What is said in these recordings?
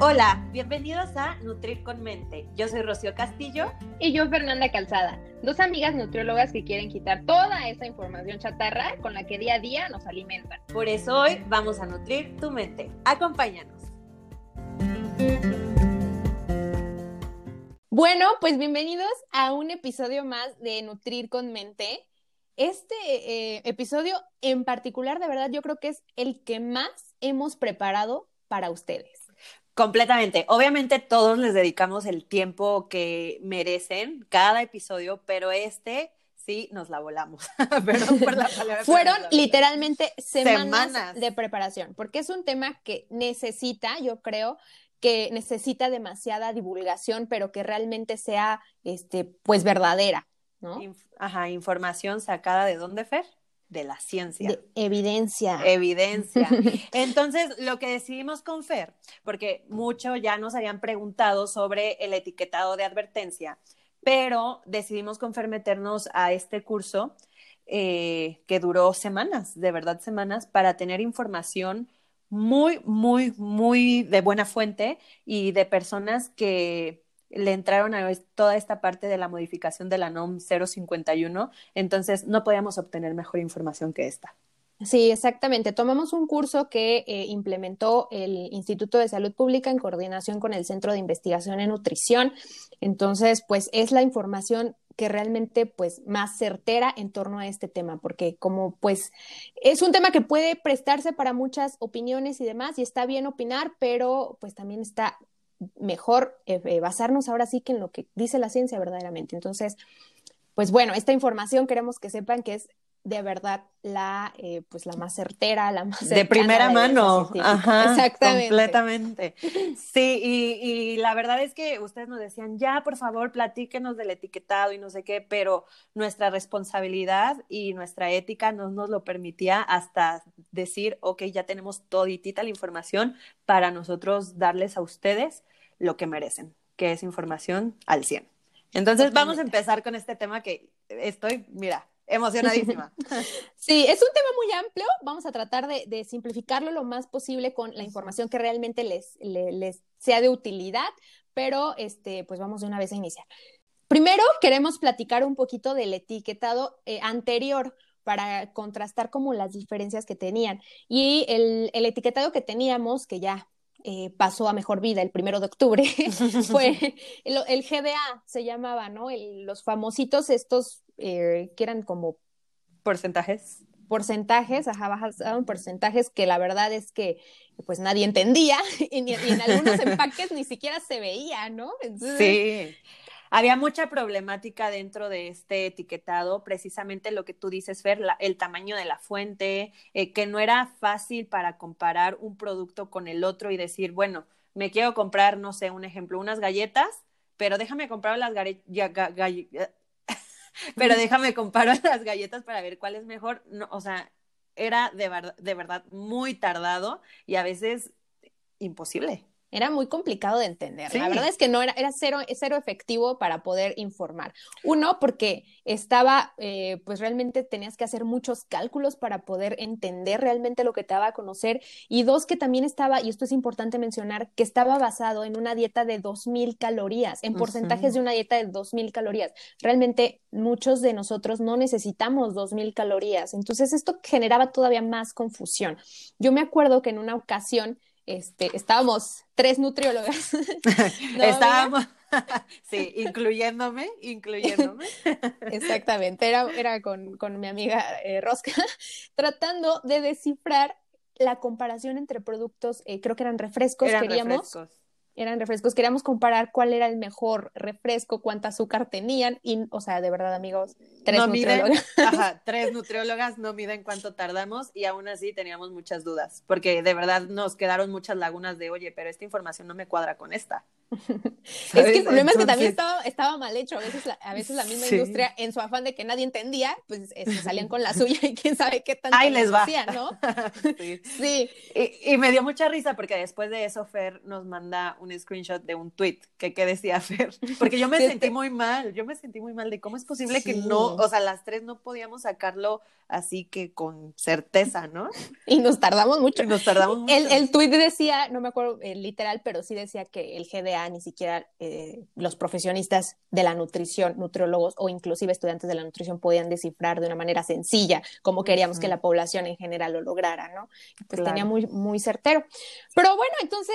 Hola, bienvenidos a Nutrir con Mente. Yo soy Rocío Castillo. Y yo Fernanda Calzada, dos amigas nutriólogas que quieren quitar toda esa información chatarra con la que día a día nos alimentan. Por eso hoy vamos a nutrir tu mente. Acompáñanos. Bueno, pues bienvenidos a un episodio más de Nutrir con Mente. Este eh, episodio en particular, de verdad, yo creo que es el que más hemos preparado para ustedes. Completamente. Obviamente todos les dedicamos el tiempo que merecen cada episodio, pero este sí nos la volamos. Perdón por la palabra. Fueron literalmente semanas, de preparación, porque es un tema que necesita, yo creo, que necesita demasiada divulgación, pero que realmente sea, este, pues verdadera, ¿no? ajá, información sacada de dónde, Fer? De la ciencia. De evidencia. Evidencia. Entonces, lo que decidimos con Fer, porque mucho ya nos habían preguntado sobre el etiquetado de advertencia, pero decidimos con Fer meternos a este curso eh, que duró semanas, de verdad semanas, para tener información muy, muy, muy de buena fuente y de personas que le entraron a toda esta parte de la modificación de la NOM 051, entonces no podíamos obtener mejor información que esta. Sí, exactamente. Tomamos un curso que eh, implementó el Instituto de Salud Pública en coordinación con el Centro de Investigación en Nutrición. Entonces, pues es la información que realmente pues más certera en torno a este tema, porque como pues es un tema que puede prestarse para muchas opiniones y demás, y está bien opinar, pero pues también está mejor eh, eh, basarnos ahora sí que en lo que dice la ciencia verdaderamente. Entonces, pues bueno, esta información queremos que sepan que es de verdad la eh, pues la más certera, la más de primera mano, Ajá, exactamente, completamente. Sí, y, y, la verdad es que ustedes nos decían ya por favor platíquenos del etiquetado y no sé qué, pero nuestra responsabilidad y nuestra ética no nos lo permitía hasta decir ok ya tenemos toditita la información para nosotros darles a ustedes lo que merecen, que es información al 100. Entonces vamos a empezar con este tema que estoy, mira, emocionadísima. Sí, es un tema muy amplio. Vamos a tratar de, simplificarlo lo más posible con la información que realmente les, les, sea de utilidad, pero este, pues vamos de una vez a iniciar. Primero, queremos platicar un poquito del etiquetado eh, anterior para contrastar como las diferencias que tenían. Y el, el etiquetado que teníamos, que ya eh, pasó a mejor vida el primero de octubre, fue el, GDA, se llamaba, ¿no? los famositos estos eh, que eran como... Porcentajes. Porcentajes, ajá, bajaban porcentajes que la verdad es que pues nadie entendía y, en algunos empaques ni siquiera se veía, ¿no? sí había mucha problemática dentro de este etiquetado, precisamente lo que tú dices, Fer, el tamaño de la fuente, eh, que no era fácil para comparar un producto con el otro y decir, bueno, me quiero comprar, no sé, un ejemplo, unas galletas, pero déjame comprar las galletas, pero déjame comprar las galletas para ver cuál es mejor. No, o sea, era de, de verdad muy tardado y a veces imposible era muy complicado de entender. La verdad es que no era, era cero, cero efectivo para poder informar. Uno, porque estaba, eh, pues realmente tenías que hacer muchos cálculos para poder entender realmente lo que te daba a conocer. Y dos, que también estaba, y esto es importante mencionar, que estaba basado en una dieta de 2.000 calorías, en porcentajes de una dieta de 2.000 calorías. Realmente muchos de nosotros no necesitamos 2.000 calorías. Entonces esto generaba todavía más confusión. Yo me acuerdo que en una ocasión, este, estábamos tres nutriólogas. estábamos, sí, incluyéndome, incluyéndome. Exactamente, era, era con, con mi amiga eh, Rosca, tratando de descifrar la comparación entre productos, eh, creo que eran refrescos, queríamos eran refrescos. Queríamos comparar cuál era el mejor refresco, cuánta azúcar tenían. Y, o sea, de verdad, amigos, tres nutriólogas. ajá, tres nutriólogas no miden cuánto tardamos y aún así teníamos muchas dudas, porque de verdad nos quedaron muchas lagunas de, oye, pero esta información no me cuadra con esta. es que el problema es que también estaba, estaba, mal hecho. A veces la, a veces la misma industria, en su afán de que nadie entendía, pues este, salían con la suya y quién sabe qué tanto Ahí les va. ¿no? sí. sí. Y, y, me dio mucha risa porque después de eso Fer nos manda un screenshot de un tweet que qué decía Fer. Porque yo me sentí este muy mal, yo me sentí muy mal de cómo es posible que no, o sea, las tres no podíamos sacarlo así que con certeza, ¿no? Y nos tardamos mucho. Y nos tardamos mucho. El, el tweet decía, no me acuerdo el literal, pero sí decía que el GDA ni siquiera eh, los profesionistas de la nutrición, nutriólogos o inclusive estudiantes de la nutrición podían descifrar de una manera sencilla como queríamos que la población en general lo lograra, ¿no? Pues tenía muy, muy certero. Pero bueno, entonces,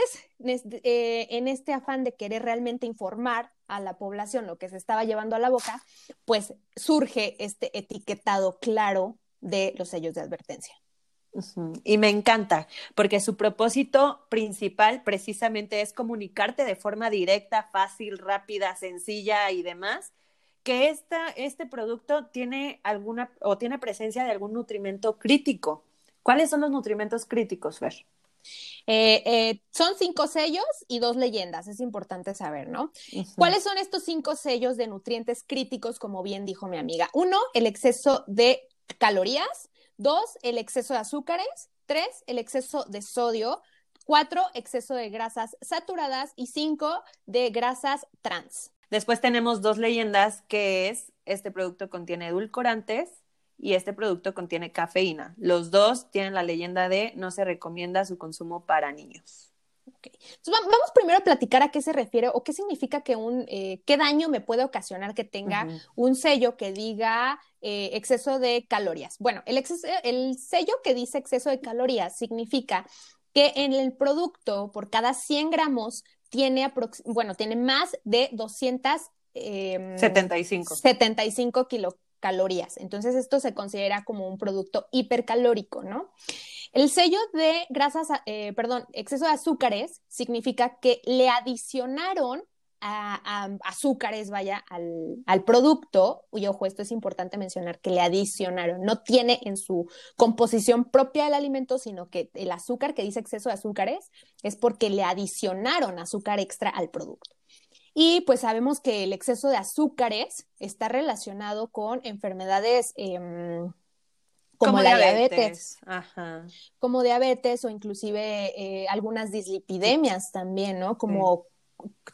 eh, en este afán de querer realmente informar a la población lo que se estaba llevando a la boca, pues surge este etiquetado claro de los sellos de advertencia. Y me encanta, porque su propósito principal precisamente es comunicarte de forma directa, fácil, rápida, sencilla y demás, que esta, este producto tiene alguna o tiene presencia de algún nutrimento crítico. ¿Cuáles son los nutrimentos críticos, Fer? Eh, eh, son cinco sellos y dos leyendas, es importante saber, ¿no? ¿Cuáles son estos cinco sellos de nutrientes críticos, como bien dijo mi amiga? Uno, el exceso de calorías. Dos, el exceso de azúcares. Tres, el exceso de sodio. Cuatro, exceso de grasas saturadas. Y cinco, de grasas trans. Después tenemos dos leyendas que es, este producto contiene edulcorantes y este producto contiene cafeína. Los dos tienen la leyenda de no se recomienda su consumo para niños. Okay. Entonces, vamos primero a platicar a qué se refiere o qué significa que un, eh, qué daño me puede ocasionar que tenga un sello que diga eh, exceso de calorías. Bueno, el, el sello que dice exceso de calorías significa que en el producto, por cada 100 gramos, tiene, bueno, tiene más de 275 75 kilocalorías. Entonces, esto se considera como un producto hipercalórico, ¿no? El sello de grasas, eh, perdón, exceso de azúcares significa que le adicionaron azúcares, vaya, al, al, producto, y ojo, esto es importante mencionar, que le adicionaron, no tiene en su composición propia del alimento, sino que el azúcar que dice exceso de azúcares es porque le adicionaron azúcar extra al producto. Y pues sabemos que el exceso de azúcares está relacionado con enfermedades em, como, la diabetes, como diabetes o inclusive eh, algunas dislipidemias también, ¿no? Como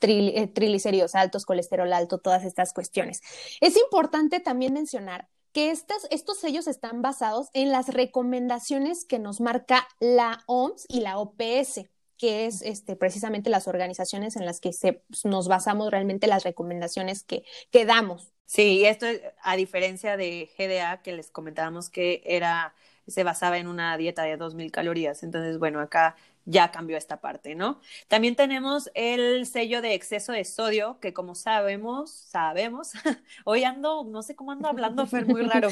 eh, triglicéridos altos, colesterol alto, todas estas cuestiones. Es importante también mencionar que estas, estos sellos están basados en las recomendaciones que nos marca la OMS y la OPS, que es este, precisamente las organizaciones en las que se, nos basamos realmente las recomendaciones que, que damos. Sí, esto a diferencia de GDA, que les comentábamos que era, se basaba en una dieta de 2.000 calorías. Entonces, bueno, acá ya cambió esta parte, ¿no? También tenemos el sello de exceso de sodio, que como sabemos, sabemos, hoy ando, no sé cómo ando hablando, Fer, muy raro,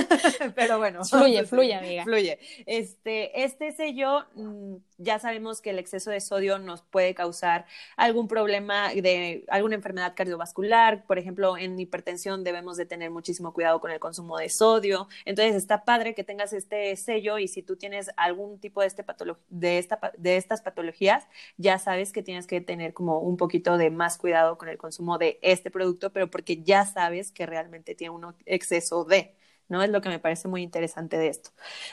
pero bueno. Fluye, fluye, amiga. Fluye. Este, este sello, mm, ya sabemos que el exceso de sodio nos puede causar algún problema de alguna enfermedad cardiovascular, por ejemplo, en hipertensión debemos de tener muchísimo cuidado con el consumo de sodio, entonces está padre que tengas este sello y si tú tienes algún tipo de, este de esta de estas patologías, ya sabes que tienes que tener como un poquito de más cuidado con el consumo de este producto, pero porque ya sabes que realmente tiene un exceso de. ¿No? Es lo que me parece muy interesante de esto.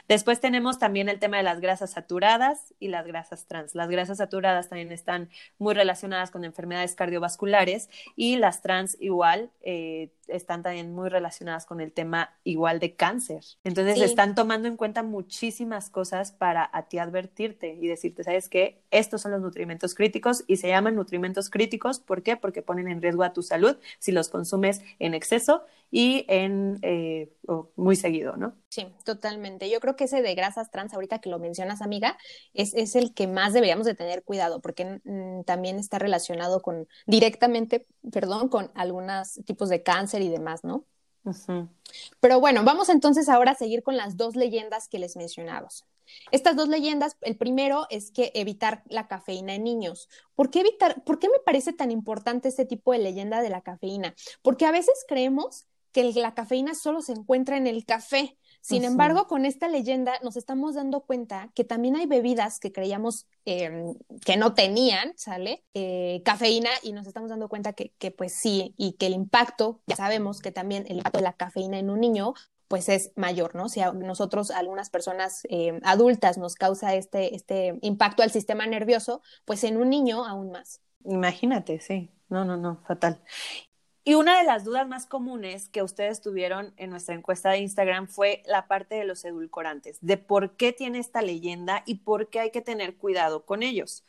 Después tenemos también el tema de las grasas saturadas y las grasas trans. Las grasas saturadas también están muy relacionadas con enfermedades cardiovasculares y las trans igual eh, están también muy relacionadas con el tema igual de cáncer. Entonces están tomando en cuenta muchísimas cosas para a ti advertirte y decirte, ¿sabes qué? Estos son los nutrimentos críticos y se llaman nutrimentos críticos. ¿Por qué? Porque ponen en riesgo a tu salud si los consumes en exceso y en eh, muy seguido, ¿no? Sí, totalmente. Yo creo que ese de grasas trans, ahorita que lo mencionas, amiga, es, es el que más deberíamos de tener cuidado, porque mm, también está relacionado con directamente, perdón, con algunos tipos de cáncer y demás, ¿no? Pero bueno, vamos entonces ahora a seguir con las dos leyendas que les mencionamos. Estas dos leyendas, el primero es que evitar la cafeína en niños. ¿Por qué evitar? ¿Por qué me parece tan importante este tipo de leyenda de la cafeína? Porque a veces creemos que la cafeína solo se encuentra en el café. Sin embargo, con esta leyenda nos estamos dando cuenta que también hay bebidas que creíamos em, que no tenían, ¿sale? Eh, cafeína y nos estamos dando cuenta que, que pues sí, y que el impacto, ya sabemos que también el impacto de la cafeína en un niño pues es mayor, ¿no? Si a nosotros, algunas personas em, adultas, nos causa este, este impacto al sistema nervioso, pues en un niño aún más. Imagínate, sí. No, no, no, fatal. Y una de las dudas más comunes que ustedes tuvieron en nuestra encuesta de Instagram fue la parte de los edulcorantes, de por qué tiene esta leyenda y por qué hay que tener cuidado con ellos.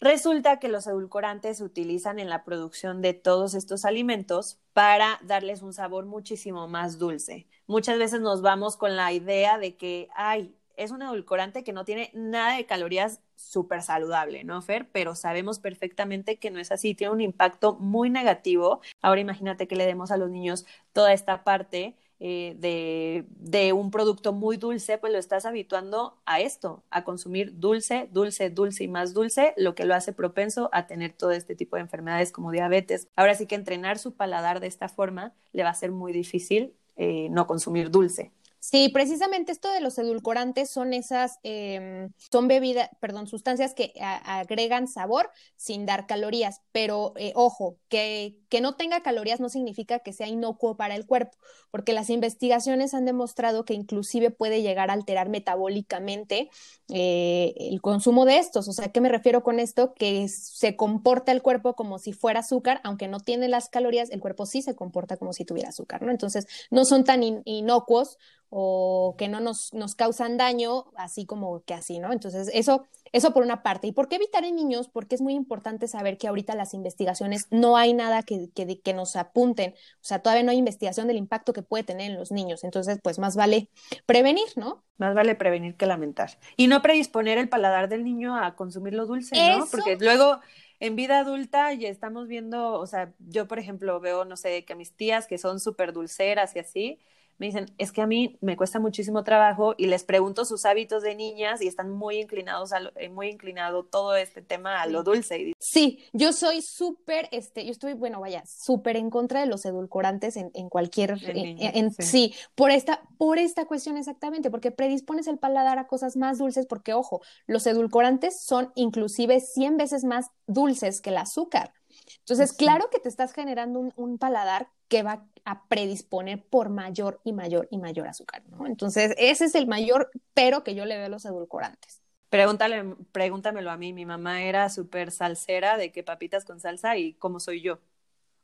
Resulta que los edulcorantes se utilizan en la producción de todos estos alimentos para darles un sabor muchísimo más dulce. Muchas veces nos vamos con la idea de que, ay, es un edulcorante que no tiene nada de calorías súper saludable, ¿no, Fer? Pero sabemos perfectamente que no es así, tiene un impacto muy negativo. Ahora imagínate que le demos a los niños toda esta parte eh, de, un producto muy dulce, pues lo estás habituando a esto, a consumir dulce, dulce, dulce y más dulce, lo que lo hace propenso a tener todo este tipo de enfermedades como diabetes. Ahora sí que entrenar su paladar de esta forma le va a ser muy difícil eh, no consumir dulce. Sí, precisamente esto de los edulcorantes son esas, em, son bebidas, perdón, sustancias que agregan sabor sin dar calorías, pero eh, ojo, que, que no tenga calorías no significa que sea inocuo para el cuerpo, porque las investigaciones han demostrado que inclusive puede llegar a alterar metabólicamente eh, el consumo de estos. O sea, ¿qué me refiero con esto? Que se comporta el cuerpo como si fuera azúcar, aunque no tiene las calorías, el cuerpo sí se comporta como si tuviera azúcar, ¿no? Entonces, no son tan inocuos o que no nos, nos causan daño, así como que así, ¿no? Entonces, eso, eso por una parte. ¿Y por qué evitar en niños? Porque es muy importante saber que ahorita las investigaciones no hay nada que, que, que, nos apunten, o sea, todavía no hay investigación del impacto que puede tener en los niños. Entonces, pues más vale prevenir, ¿no? Más vale prevenir que lamentar. Y no predisponer el paladar del niño a consumir lo dulce, ¿no? Porque luego en vida adulta ya estamos viendo, o sea, yo por ejemplo veo, no sé, que mis tías que son súper dulceras y así, me dicen, es que a mí me cuesta muchísimo trabajo y les pregunto sus hábitos de niñas y están muy inclinados a eh, muy inclinado todo este tema a lo dulce. Sí, yo soy súper, este, yo estoy, bueno, vaya, súper en contra de los edulcorantes en, en cualquier, en, sí. por esta, por esta cuestión exactamente, porque predispones el paladar a cosas más dulces, porque ojo, los edulcorantes son inclusive 100 veces más dulces que el azúcar. Entonces, claro que te estás generando un, paladar que va a predisponer por mayor y mayor y mayor azúcar, ¿no? Entonces, ese es el mayor pero que yo le veo a los edulcorantes. Pregúntale, pregúntamelo a mí, mi mamá era súper salsera de que papitas con salsa y cómo soy yo.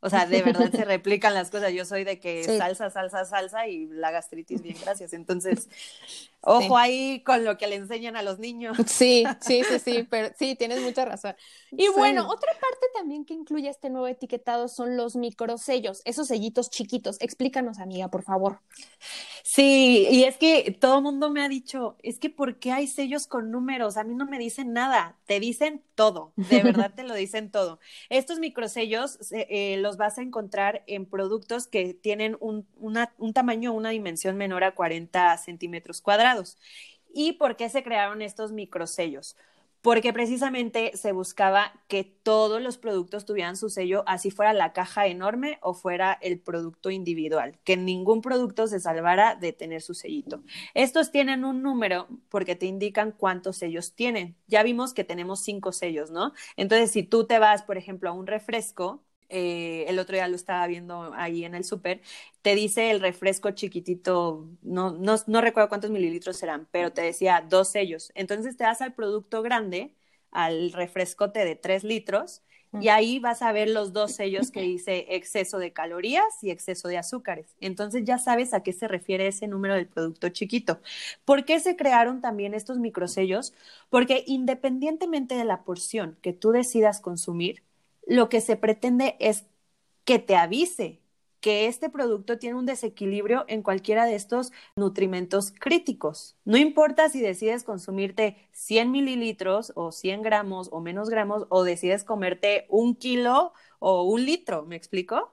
O sea, de verdad se replican las cosas. Yo soy de que salsa, salsa, salsa y la gastritis, bien, gracias. Entonces, ojo ahí con lo que le enseñan a los niños. Sí, sí, sí, sí, pero sí, tienes mucha razón. Y bueno, otra parte también que incluye este nuevo etiquetado son los microsellos, esos sellitos chiquitos. Explícanos, amiga, por favor. Sí, y es que todo el mundo me ha dicho, es que ¿por qué hay sellos con números? A mí no me dicen nada, te dicen todo, de verdad te lo dicen todo. Estos microsellos eh, los vas a encontrar en productos que tienen un, una, un tamaño, una dimensión menor a 40 centímetros cuadrados. ¿Y por qué se crearon estos microsellos? porque precisamente se buscaba que todos los productos tuvieran su sello, así fuera la caja enorme o fuera el producto individual, que ningún producto se salvara de tener su sellito. Estos tienen un número porque te indican cuántos sellos tienen. Ya vimos que tenemos cinco sellos, ¿no? Entonces, si tú te vas, por ejemplo, a un refresco, eh, el otro día lo estaba viendo ahí en el súper, te dice el refresco chiquitito, no, no, no recuerdo cuántos mililitros serán, pero te decía dos sellos. Entonces te das al producto grande, al refrescote de tres litros, y ahí vas a ver los dos sellos que dice exceso de calorías y exceso de azúcares. Entonces ya sabes a qué se refiere ese número del producto chiquito. ¿Por qué se crearon también estos microsellos? Porque independientemente de la porción que tú decidas consumir, lo que se pretende es que te avise que este producto tiene un desequilibrio en cualquiera de estos nutrimentos críticos. No importa si decides consumirte 100 mililitros o 100 gramos o menos gramos o decides comerte un kilo o un litro, ¿me explico?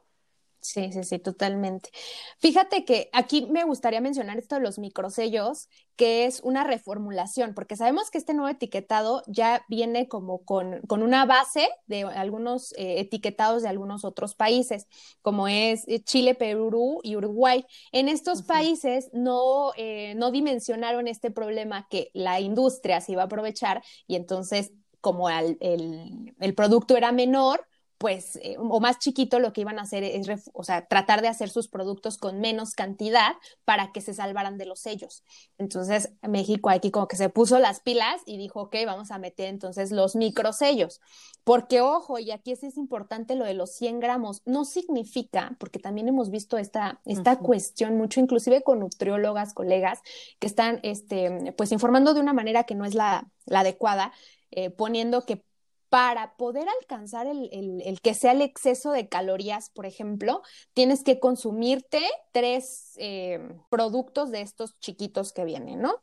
Sí, sí, sí, totalmente. Fíjate que aquí me gustaría mencionar esto de los microsellos, que es una reformulación, porque sabemos que este nuevo etiquetado ya viene como con, una base de algunos eh, etiquetados de algunos otros países, como es eh, Chile, Perú y Uruguay. En estos países no, eh, no dimensionaron este problema que la industria se iba a aprovechar y entonces como el, el producto era menor, pues, eh, o más chiquito, lo que iban a hacer es, o sea, tratar de hacer sus productos con menos cantidad para que se salvaran de los sellos. Entonces, México aquí como que se puso las pilas y dijo, ok, vamos a meter entonces los microsellos. Porque, ojo, y aquí es, es importante lo de los 100 gramos, no significa, porque también hemos visto esta, esta cuestión mucho, inclusive con nutriólogas, colegas, que están, este, pues, informando de una manera que no es la, adecuada, eh, poniendo que para poder alcanzar el, que sea el exceso de calorías, por ejemplo, tienes que consumirte tres eh, productos de estos chiquitos que vienen, ¿no?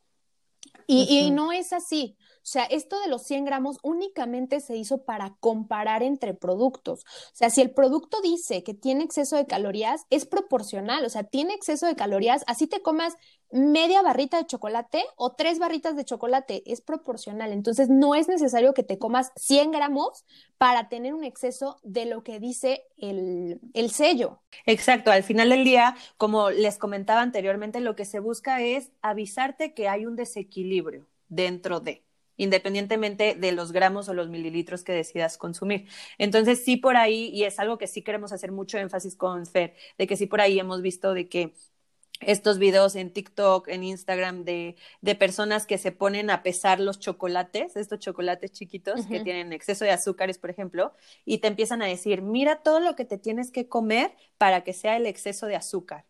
y, no es así. O sea, esto de los 100 gramos únicamente se hizo para comparar entre productos. O sea, si el producto dice que tiene exceso de calorías, es proporcional. O sea, tiene exceso de calorías, así te comas media barrita de chocolate o tres barritas de chocolate, es proporcional. Entonces, no es necesario que te comas 100 gramos para tener un exceso de lo que dice el, el sello. Exacto, al final del día, como les comentaba anteriormente, lo que se busca es avisarte que hay un desequilibrio dentro de independientemente de los gramos o los mililitros que decidas consumir. Entonces, sí por ahí, y es algo que sí queremos hacer mucho énfasis con Fer, de que sí por ahí hemos visto de que estos videos en TikTok, en Instagram, de, de personas que se ponen a pesar los chocolates, estos chocolates chiquitos que tienen exceso de azúcares, por ejemplo, y te empiezan a decir, mira todo lo que te tienes que comer para que sea el exceso de azúcar.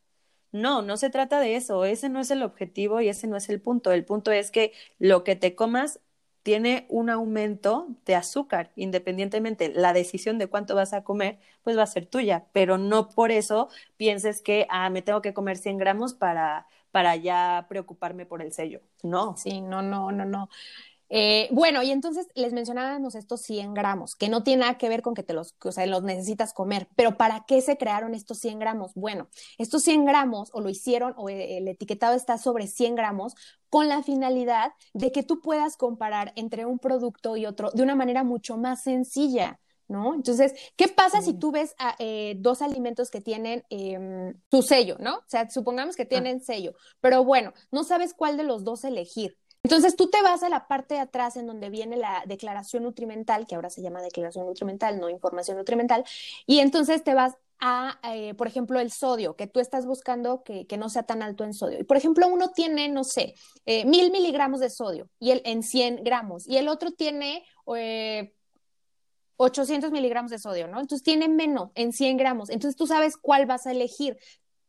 No, no se trata de eso, ese no es el objetivo y ese no es el punto. El punto es que lo que te comas tiene un aumento de azúcar, independientemente la decisión de cuánto vas a comer, pues va a ser tuya, pero no por eso pienses que, ah, me tengo que comer 100 gramos para, para ya preocuparme por el sello. No. Sí, no, no, no, no. Eh, bueno, y entonces les mencionábamos estos 100 gramos, que no tiene nada que ver con que te los, o sea, los necesitas comer, pero ¿para qué se crearon estos 100 gramos? Bueno, estos 100 gramos o lo hicieron o el etiquetado está sobre 100 gramos con la finalidad de que tú puedas comparar entre un producto y otro de una manera mucho más sencilla. ¿no? Entonces, ¿qué pasa si tú ves eh, dos alimentos que tienen eh, su sello, ¿no? O sea, supongamos que ah. tienen sello, pero bueno, no sabes cuál de los dos elegir. Entonces tú te vas a la parte de atrás en donde viene la declaración nutrimental, que ahora se llama declaración nutrimental, no información nutrimental, y entonces te vas a, eh, por ejemplo, el sodio, que tú estás buscando que, no sea tan alto en sodio. Y, por ejemplo, uno tiene, no sé, eh, mil miligramos de sodio y el, en 100 gramos, y el otro tiene 800 eh, miligramos de sodio, ¿no? Entonces tiene menos en 100 gramos. Entonces tú sabes cuál vas a elegir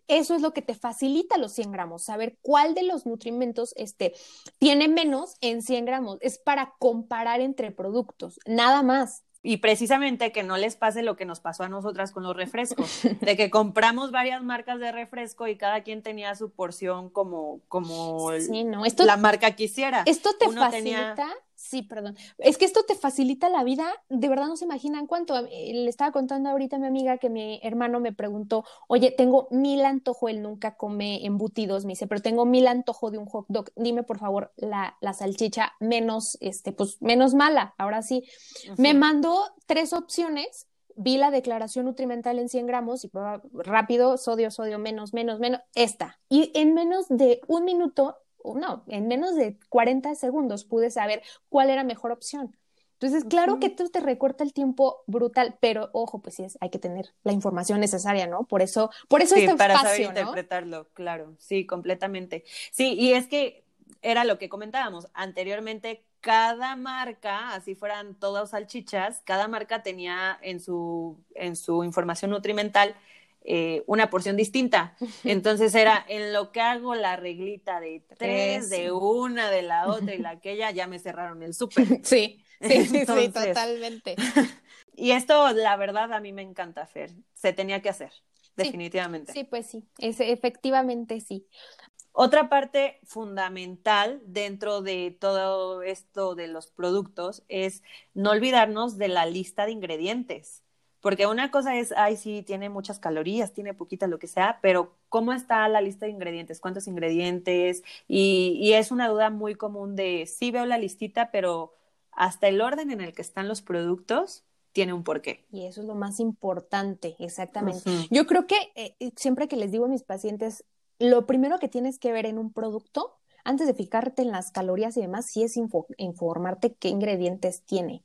eso es lo que te facilita los 100 gramos, saber cuál de los nutrimentos este, tiene menos en 100 gramos. Es para comparar entre productos, nada más. Y precisamente que no les pase lo que nos pasó a nosotras con los refrescos, de que compramos varias marcas de refresco y cada quien tenía su porción como, como la marca quisiera. Esto te facilita Sí, perdón. Es que esto te facilita la vida, de verdad no se imaginan cuánto. Le estaba contando ahorita a mi amiga que mi hermano me preguntó, oye, tengo mil antojo, él nunca come embutidos, me dice, pero tengo mil antojo de un hot dog, dime por favor la, la salchicha menos, este, pues menos mala, ahora sí. Me mandó tres opciones, vi la declaración nutrimental en 100 gramos y rápido, sodio, sodio, menos, menos, menos, esta. Y en menos de un minuto no, en menos de 40 segundos pude saber cuál era mejor opción. Entonces, claro que esto te recorta el tiempo brutal, pero ojo, pues sí, es, hay que tener la información necesaria, ¿no? Por eso, por eso sí, para saber interpretarlo, claro, sí, completamente. Sí, y es que era lo que comentábamos anteriormente, cada marca, así fueran todas salchichas, cada marca tenía en su, en su información nutrimental eh, una porción distinta. Entonces era en lo que hago la reglita de tres, de una, de la otra y la aquella, ya me cerraron el súper. Sí, sí, sí, sí, totalmente. Y esto, la verdad, a mí me encanta, Fer. Se tenía que hacer, definitivamente. Sí, pues sí, es, efectivamente sí. Otra parte fundamental dentro de todo esto de los productos es no olvidarnos de la lista de ingredientes Porque una cosa es, ay, sí, tiene muchas calorías, tiene poquitas, lo que sea, pero ¿cómo está la lista de ingredientes? ¿Cuántos ingredientes? Y, y es una duda muy común de, sí veo la listita, pero hasta el orden en el que están los productos tiene un porqué. Y eso es lo más importante, exactamente. Yo creo que eh, siempre que les digo a mis pacientes, lo primero que tienes que ver en un producto, antes de fijarte en las calorías y demás, sí es informarte qué ingredientes tiene.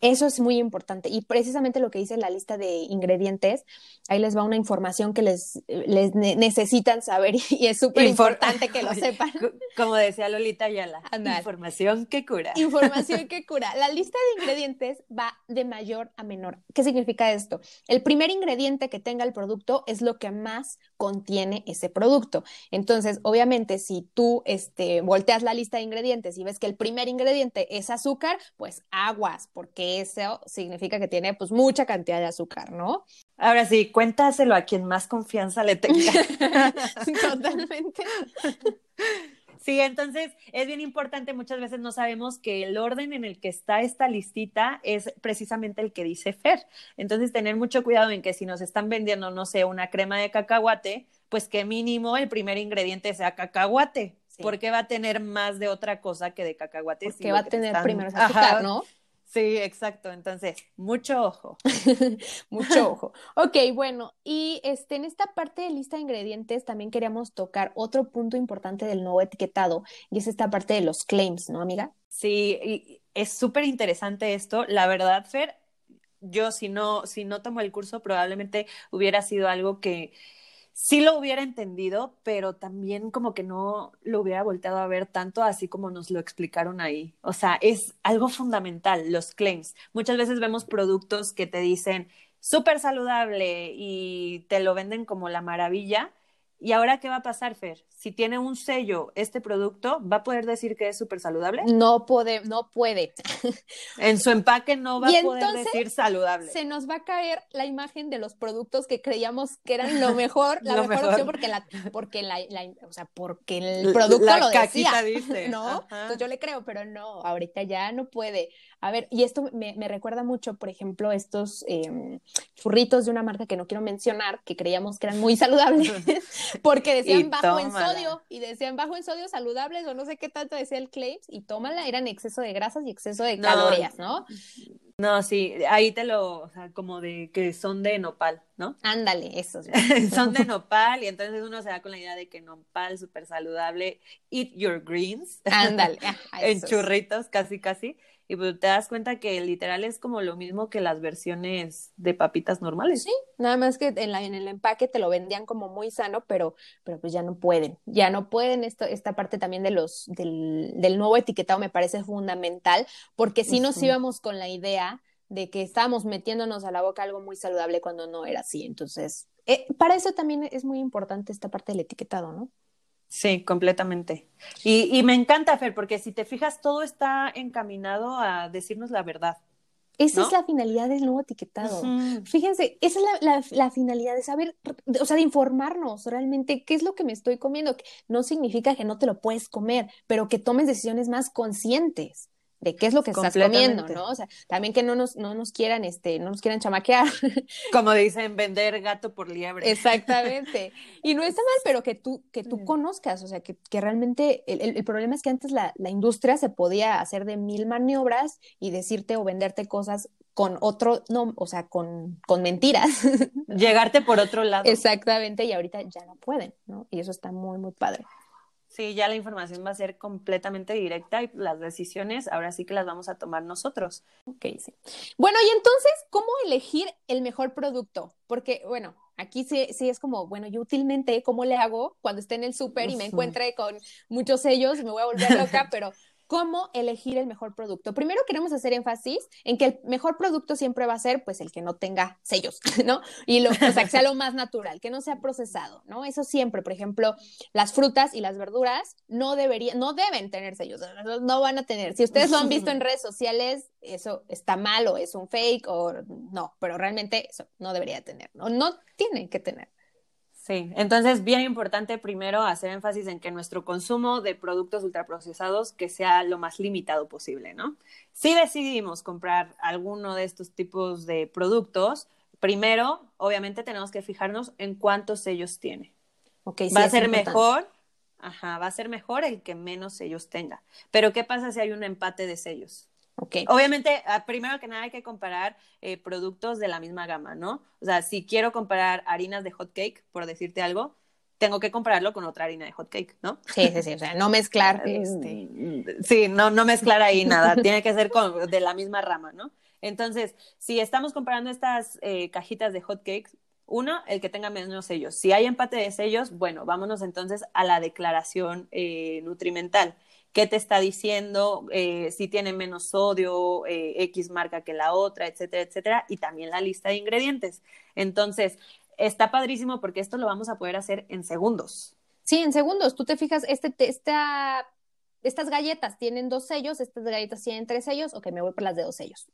Eso es muy importante. Y precisamente lo que dice la lista de ingredientes, ahí les va una información que les, les necesitan saber y es súper importante que lo sepan. Como decía Lolita Ayala, información que cura. Información que cura. La lista de ingredientes va de mayor a menor. ¿Qué significa esto? El primer ingrediente que tenga el producto es lo que más contiene ese producto. Entonces, obviamente, si tú este, volteas la lista de ingredientes y ves que el primer ingrediente es azúcar, pues aguas, porque eso significa que tiene pues mucha cantidad de azúcar, ¿no? Ahora sí, cuéntaselo a quien más confianza le tenga. Totalmente. Sí, entonces es bien importante, muchas veces no sabemos que el orden en el que está esta listita es precisamente el que dice Fer. Entonces, tener mucho cuidado en que si nos están vendiendo, no sé, una crema de cacahuate, pues que mínimo el primer ingrediente sea cacahuate. Porque va a tener más de otra cosa que de cacahuate. Porque va a tener primero azúcar, ¿no? Sí, exacto. Entonces, mucho ojo. mucho ojo. Ok, bueno, y este, en esta parte de lista de ingredientes también queríamos tocar otro punto importante del nuevo etiquetado, y es esta parte de los claims, ¿no, amiga? Sí, y es súper interesante esto. La verdad, Fer, yo si no, si no tomo el curso, probablemente hubiera sido algo que sí lo hubiera entendido, pero también como que no lo hubiera volteado a ver tanto así como nos lo explicaron ahí. O sea, es algo fundamental, los claims. Muchas veces vemos productos que te dicen súper saludable y te lo venden como la maravilla. ¿Y ahora qué va a pasar, Fer? si tiene un sello este producto, ¿va a poder decir que es súper saludable? No puede, no puede. En su empaque no va a poder decir saludable. Se nos va a caer la imagen de los productos que creíamos que eran lo mejor, la mejor, opción porque la, porque la, o sea, porque el producto lo decía, dice. ¿no? Entonces yo le creo, pero no, ahorita ya no puede. A ver, y esto me, me recuerda mucho, por ejemplo, estos eh, churritos de una marca que no quiero mencionar, que creíamos que eran muy saludables, porque decían bajo en sodio y decían bajo en sodio saludables o no sé qué tanto decía el claims y tómala, eran exceso de grasas y exceso de calorías, ¿no? No, sí, ahí te lo, o sea, como de que son de nopal, ¿no? Ándale, esos. son de nopal y entonces uno se da con la idea de que nopal súper saludable, eat your greens. Ándale. en churritos, casi, casi y pues te das cuenta que literal es como lo mismo que las versiones de papitas normales. Sí, nada más que en, la, en el empaque te lo vendían como muy sano, pero, pero pues ya no pueden, ya no pueden. Esto, esta parte también de los, del, del nuevo etiquetado me parece fundamental, porque si nos íbamos con la idea de que estábamos metiéndonos a la boca algo muy saludable cuando no era así. Entonces, eh, para eso también es muy importante esta parte del etiquetado, ¿no? Sí, completamente. Y, y, me encanta, Fer, porque si te fijas, todo está encaminado a decirnos la verdad. Esa es la finalidad del nuevo etiquetado. Fíjense, esa es la, la, finalidad de saber, o sea, de informarnos realmente qué es lo que me estoy comiendo. No significa que no te lo puedes comer, pero que tomes decisiones más conscientes de qué es lo que estás comiendo, ¿no? O sea, también que no nos, no nos quieran, este, no nos quieran chamaquear. Como dicen, vender gato por liebre. Exactamente. Y no está mal, pero que tú, que tú conozcas, o sea, que, que realmente el, el, problema es que antes la, la, industria se podía hacer de mil maniobras y decirte o venderte cosas con otro, no, o sea, con, con mentiras. Llegarte por otro lado. Exactamente, y ahorita ya no pueden, ¿no? Y eso está muy, muy padre. Sí, ya la información va a ser completamente directa y las decisiones ahora sí que las vamos a tomar nosotros. Ok, sí. Bueno, y entonces, ¿cómo elegir el mejor producto? Porque, bueno, aquí sí, sí es como, bueno, yo útilmente, ¿cómo le hago cuando esté en el súper y me encuentre con muchos sellos? Me voy a volver loca, pero cómo elegir el mejor producto. Primero queremos hacer énfasis en que el mejor producto siempre va a ser pues el que no tenga sellos, ¿no? Y lo, o sea, que sea lo más natural, que no sea procesado, ¿no? Eso siempre, por ejemplo, las frutas y las verduras no deberían, no deben tener sellos, no van a tener. Si ustedes lo han visto en redes sociales, eso está mal o es un fake o no, pero realmente eso no debería tener, no, no tienen que tener. Sí, entonces bien importante primero hacer énfasis en que nuestro consumo de productos ultraprocesados que sea lo más limitado posible, ¿no? Si decidimos comprar alguno de estos tipos de productos, primero, obviamente tenemos que fijarnos en cuántos sellos tiene. Okay, sí, va a ser mejor, ajá, va a ser mejor el que menos sellos tenga. Pero ¿qué pasa si hay un empate de sellos? Okay. Obviamente, ah, primero que nada hay que comparar eh, productos de la misma gama, ¿no? O sea, si quiero comparar harinas de hot cake, por decirte algo, tengo que compararlo con otra harina de hot cake, ¿no? Sí, sí, sí, o sea, no mezclar. Este, sí, no, no mezclar ahí nada, tiene que ser con, de la misma rama, ¿no? Entonces, si estamos comparando estas eh, cajitas de hot cakes, uno, el que tenga menos sellos. Si hay empate de sellos, bueno, vámonos entonces a la declaración eh, nutrimental qué te está diciendo, eh, si tiene menos sodio, eh, X marca que la otra, etcétera, etcétera, y también la lista de ingredientes. Entonces, está padrísimo porque esto lo vamos a poder hacer en segundos. Sí, en segundos. Tú te fijas, este, esta, estas galletas tienen dos sellos, estas galletas tienen tres sellos, ok, me voy por las de dos sellos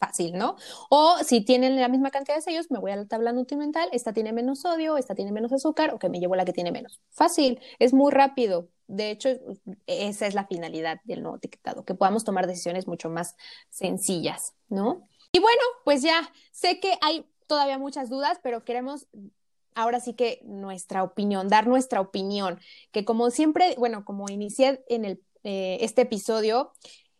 fácil, ¿no? O si tienen la misma cantidad de sellos, me voy a la tabla nutrimental, esta tiene menos sodio, esta tiene menos azúcar, o que me llevo la que tiene menos. Fácil, es muy rápido. De hecho, esa es la finalidad del nuevo etiquetado, que podamos tomar decisiones mucho más sencillas, ¿no? Y bueno, pues ya sé que hay todavía muchas dudas, pero queremos ahora sí que nuestra opinión, dar nuestra opinión, que como siempre, bueno, como inicié en el, eh, este episodio,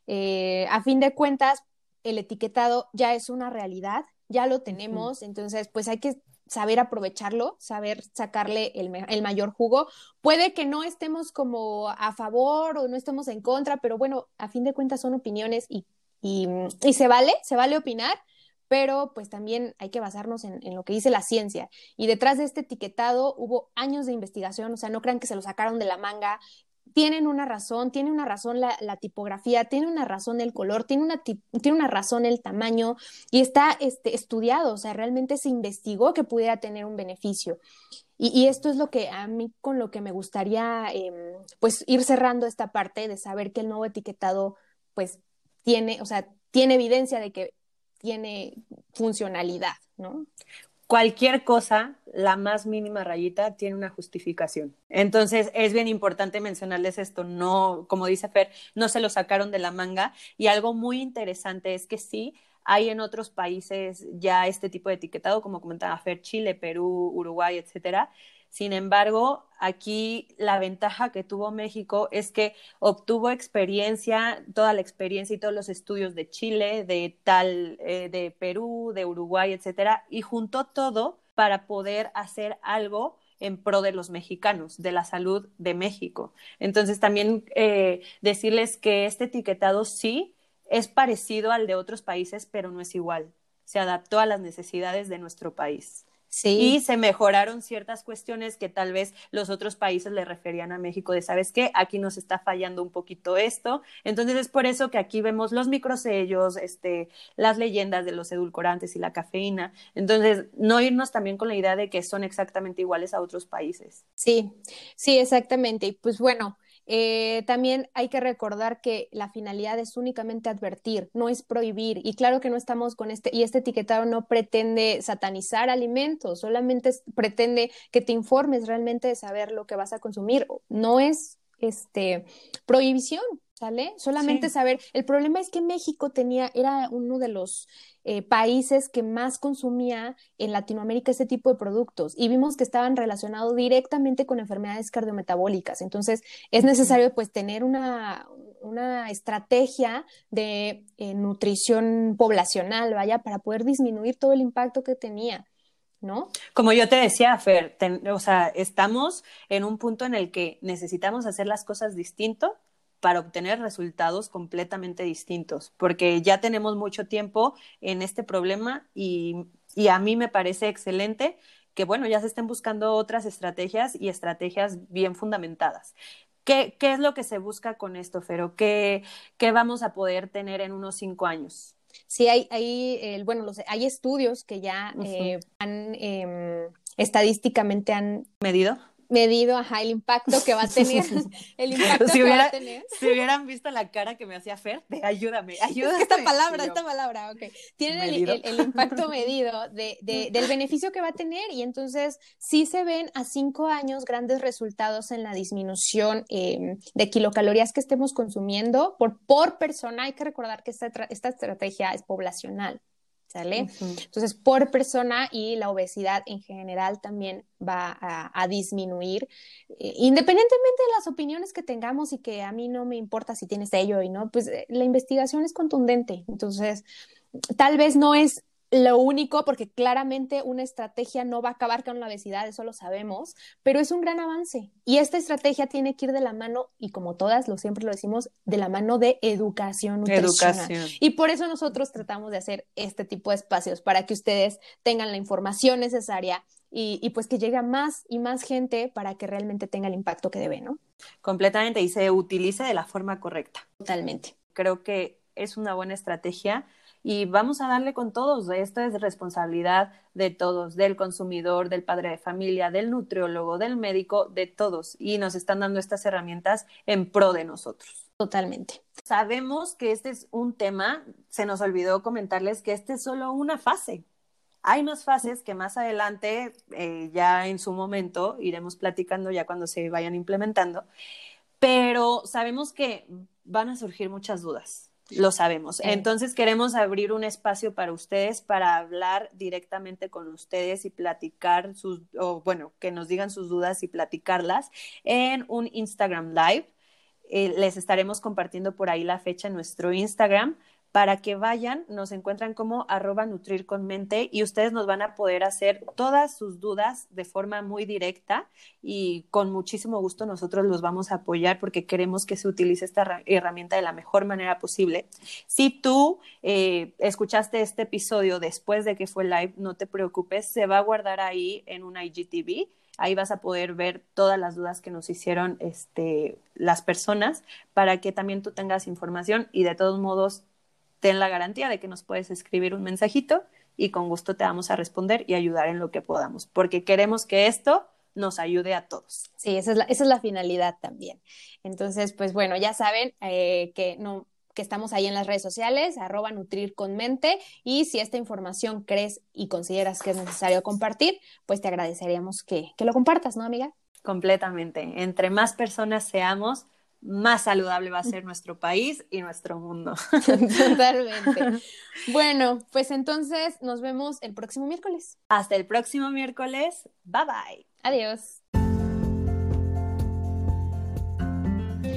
eh, a fin de cuentas, el etiquetado ya es una realidad, ya lo tenemos, entonces pues hay que saber aprovecharlo, saber sacarle el, el, mayor jugo. Puede que no estemos como a favor o no estemos en contra, pero bueno, a fin de cuentas son opiniones y, y, y se vale, se vale opinar, pero pues también hay que basarnos en, en, lo que dice la ciencia. Y detrás de este etiquetado hubo años de investigación, o sea, no crean que se lo sacaron de la manga, tienen una razón, tiene una razón la, tipografía, tiene una razón el color, tiene una, tiene una razón el tamaño y está este, estudiado, o sea, realmente se investigó que pudiera tener un beneficio. Y, esto es lo que a mí con lo que me gustaría eh, pues ir cerrando esta parte de saber que el nuevo etiquetado pues tiene, o sea, tiene evidencia de que tiene funcionalidad, ¿no? Cualquier cosa, la más mínima rayita, tiene una justificación. Entonces, es bien importante mencionarles esto, no, como dice Fer, no se lo sacaron de la manga. Y algo muy interesante es que sí, hay en otros países ya este tipo de etiquetado, como comentaba Fer, Chile, Perú, Uruguay, etcétera. Sin embargo, aquí la ventaja que tuvo México es que obtuvo experiencia, toda la experiencia y todos los estudios de Chile, de tal, eh, de Perú, de Uruguay, etcétera, y juntó todo para poder hacer algo en pro de los mexicanos, de la salud de México. Entonces, también eh, decirles que este etiquetado sí es parecido al de otros países, pero no es igual. Se adaptó a las necesidades de nuestro país. Sí. Y se mejoraron ciertas cuestiones que tal vez los otros países le referían a México de, ¿sabes qué? Aquí nos está fallando un poquito esto. Entonces es por eso que aquí vemos los microsellos, este, las leyendas de los edulcorantes y la cafeína. Entonces, no irnos también con la idea de que son exactamente iguales a otros países. Sí, sí, exactamente. Y pues bueno, eh, también hay que recordar que la finalidad es únicamente advertir, no es prohibir. Y claro que no estamos con este, y este etiquetado no pretende satanizar alimentos, solamente pretende que te informes realmente de saber lo que vas a consumir. No es este prohibición, ¿sale? Solamente sí. saber. El problema es que México tenía, era uno de los eh, países que más consumía en Latinoamérica este tipo de productos y vimos que estaban relacionados directamente con enfermedades cardiometabólicas. Entonces, es necesario pues tener una, una estrategia de eh, nutrición poblacional, vaya, para poder disminuir todo el impacto que tenía. ¿No? Como yo te decía, Fer, ten, o sea, estamos en un punto en el que necesitamos hacer las cosas distinto para obtener resultados completamente distintos, porque ya tenemos mucho tiempo en este problema y, y, a mí me parece excelente que, bueno, ya se estén buscando otras estrategias y estrategias bien fundamentadas. ¿Qué, qué es lo que se busca con esto, Fero? ¿Qué, qué vamos a poder tener en unos cinco años? Sí, hay, hay eh, bueno, los, hay estudios que ya uh -huh. eh, han, eh, estadísticamente han medido medido ajá, el impacto que va a tener. el impacto si que hubiera, va a tener. Si hubieran visto la cara que me hacía Fer, de ayúdame, ayúdame. Esta palabra, esta palabra, ok. Tiene el, el, el, impacto medido de, de, del beneficio que va a tener y entonces sí se ven a cinco años grandes resultados en la disminución eh, de kilocalorías que estemos consumiendo por, por persona. Hay que recordar que esta, esta estrategia es poblacional. ¿Sale? Uh -huh. Entonces, por persona y la obesidad en general también va a, a disminuir, eh, independientemente de las opiniones que tengamos y que a mí no me importa si tienes ello y no, pues eh, la investigación es contundente. Entonces, tal vez no es lo único, porque claramente una estrategia no va a acabar con la obesidad, eso lo sabemos, pero es un gran avance. Y esta estrategia tiene que ir de la mano, y como todas, lo siempre lo decimos, de la mano de educación nutricional. Educación. Y por eso nosotros tratamos de hacer este tipo de espacios, para que ustedes tengan la información necesaria y, y, pues que llegue a más y más gente para que realmente tenga el impacto que debe, ¿no? Completamente, y se utilice de la forma correcta. Totalmente. Creo que es una buena estrategia y vamos a darle con todos. Esto es responsabilidad de todos, del consumidor, del padre de familia, del nutriólogo, del médico, de todos. Y nos están dando estas herramientas en pro de nosotros. Totalmente. Sabemos que este es un tema, se nos olvidó comentarles que este es solo una fase. Hay más fases que más adelante, eh, ya en su momento, iremos platicando ya cuando se vayan implementando, pero sabemos que van a surgir muchas dudas lo sabemos. Entonces queremos abrir un espacio para ustedes para hablar directamente con ustedes y platicar sus, o bueno, que nos digan sus dudas y platicarlas en un Instagram Live. Eh, les estaremos compartiendo por ahí la fecha en nuestro Instagram para que vayan, nos encuentran como arroba nutrir con mente y ustedes nos van a poder hacer todas sus dudas de forma muy directa y con muchísimo gusto nosotros los vamos a apoyar porque queremos que se utilice esta herramienta de la mejor manera posible. Si tú eh, escuchaste este episodio después de que fue live, no te preocupes, se va a guardar ahí en un IGTV ahí vas a poder ver todas las dudas que nos hicieron este, las personas para que también tú tengas información y de todos modos ten la garantía de que nos puedes escribir un mensajito y con gusto te vamos a responder y ayudar en lo que podamos, porque queremos que esto nos ayude a todos. Sí, esa es la, esa es la finalidad también. Entonces, pues bueno, ya saben eh, que no que estamos ahí en las redes sociales, arroba nutrir con mente, y si esta información crees y consideras que es necesario compartir, pues te agradeceríamos que, que lo compartas, ¿no, amiga? Completamente. Entre más personas seamos, más saludable va a ser nuestro país y nuestro mundo. Totalmente. Bueno, pues entonces nos vemos el próximo miércoles. Hasta el próximo miércoles. Bye bye. Adiós.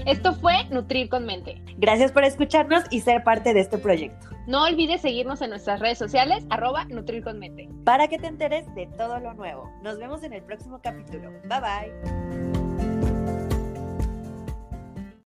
Esto fue Nutrir con Mente. Gracias por escucharnos y ser parte de este proyecto. No olvides seguirnos en nuestras redes sociales, arroba Nutrir con Mente. Para que te enteres de todo lo nuevo. Nos vemos en el próximo capítulo. Bye bye.